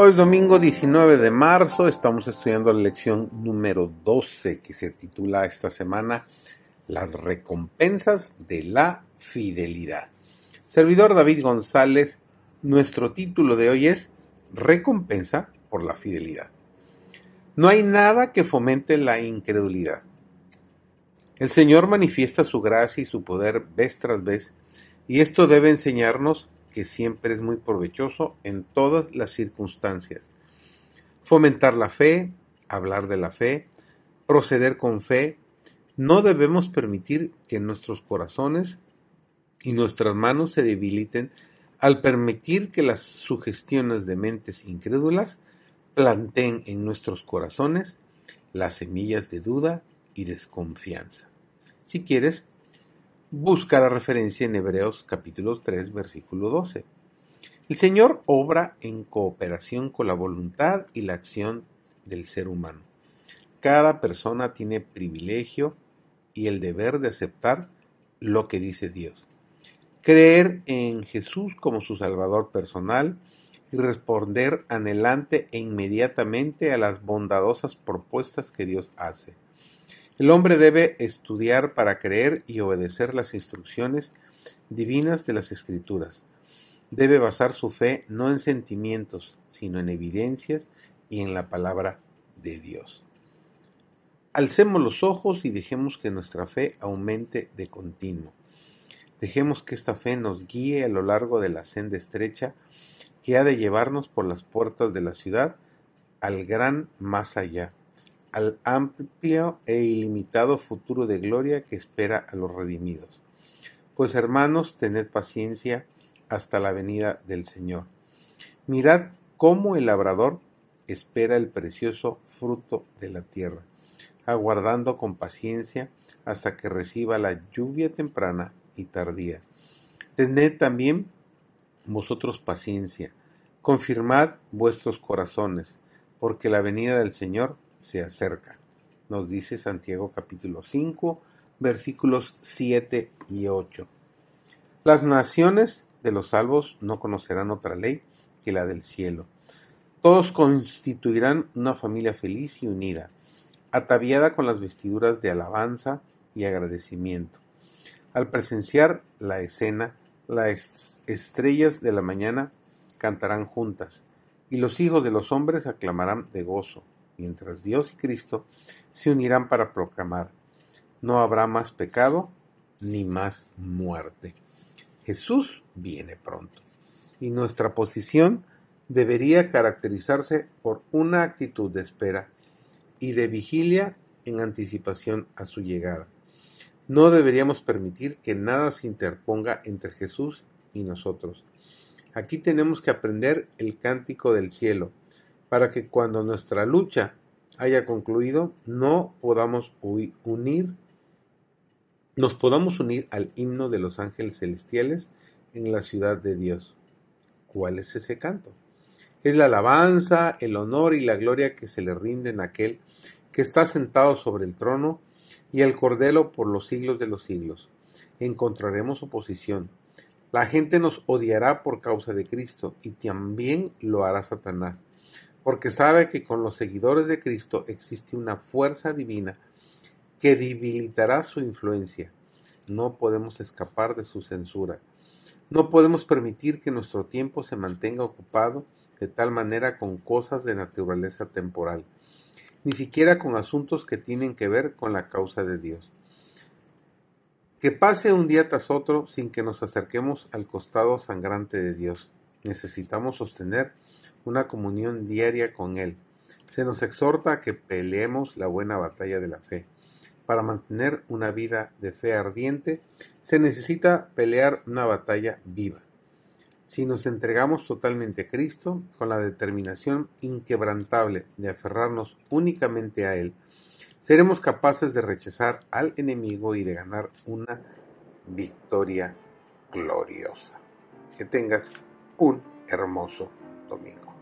Hoy es domingo 19 de marzo, estamos estudiando la lección número 12 que se titula esta semana Las recompensas de la fidelidad. Servidor David González, nuestro título de hoy es Recompensa por la fidelidad. No hay nada que fomente la incredulidad. El Señor manifiesta su gracia y su poder vez tras vez, y esto debe enseñarnos que siempre es muy provechoso en todas las circunstancias. Fomentar la fe, hablar de la fe, proceder con fe. No debemos permitir que nuestros corazones y nuestras manos se debiliten al permitir que las sugestiones de mentes incrédulas planteen en nuestros corazones las semillas de duda y desconfianza. Si quieres, busca la referencia en Hebreos capítulo 3 versículo 12. El Señor obra en cooperación con la voluntad y la acción del ser humano. Cada persona tiene privilegio y el deber de aceptar lo que dice Dios. Creer en Jesús como su Salvador personal y responder anhelante e inmediatamente a las bondadosas propuestas que Dios hace. El hombre debe estudiar para creer y obedecer las instrucciones divinas de las Escrituras. Debe basar su fe no en sentimientos, sino en evidencias y en la palabra de Dios. Alcemos los ojos y dejemos que nuestra fe aumente de continuo. Dejemos que esta fe nos guíe a lo largo de la senda estrecha que ha de llevarnos por las puertas de la ciudad al gran más allá al amplio e ilimitado futuro de gloria que espera a los redimidos. Pues hermanos, tened paciencia hasta la venida del Señor. Mirad cómo el labrador espera el precioso fruto de la tierra, aguardando con paciencia hasta que reciba la lluvia temprana y tardía. Tened también vosotros paciencia, confirmad vuestros corazones, porque la venida del Señor se acerca. Nos dice Santiago capítulo 5, versículos 7 y 8. Las naciones de los salvos no conocerán otra ley que la del cielo. Todos constituirán una familia feliz y unida, ataviada con las vestiduras de alabanza y agradecimiento. Al presenciar la escena, las estrellas de la mañana cantarán juntas, y los hijos de los hombres aclamarán de gozo mientras Dios y Cristo se unirán para proclamar, no habrá más pecado ni más muerte. Jesús viene pronto y nuestra posición debería caracterizarse por una actitud de espera y de vigilia en anticipación a su llegada. No deberíamos permitir que nada se interponga entre Jesús y nosotros. Aquí tenemos que aprender el cántico del cielo, para que cuando nuestra lucha haya concluido, no podamos unir, nos podamos unir al himno de los ángeles celestiales en la ciudad de Dios. ¿Cuál es ese canto? Es la alabanza, el honor y la gloria que se le rinden a aquel que está sentado sobre el trono y al Cordero por los siglos de los siglos. Encontraremos oposición. La gente nos odiará por causa de Cristo y también lo hará Satanás porque sabe que con los seguidores de Cristo existe una fuerza divina que debilitará su influencia. No podemos escapar de su censura. No podemos permitir que nuestro tiempo se mantenga ocupado de tal manera con cosas de naturaleza temporal, ni siquiera con asuntos que tienen que ver con la causa de Dios. Que pase un día tras otro sin que nos acerquemos al costado sangrante de Dios. Necesitamos sostener una comunión diaria con Él. Se nos exhorta a que peleemos la buena batalla de la fe. Para mantener una vida de fe ardiente, se necesita pelear una batalla viva. Si nos entregamos totalmente a Cristo, con la determinación inquebrantable de aferrarnos únicamente a Él, seremos capaces de rechazar al enemigo y de ganar una victoria gloriosa. Que tengas un hermoso domingo.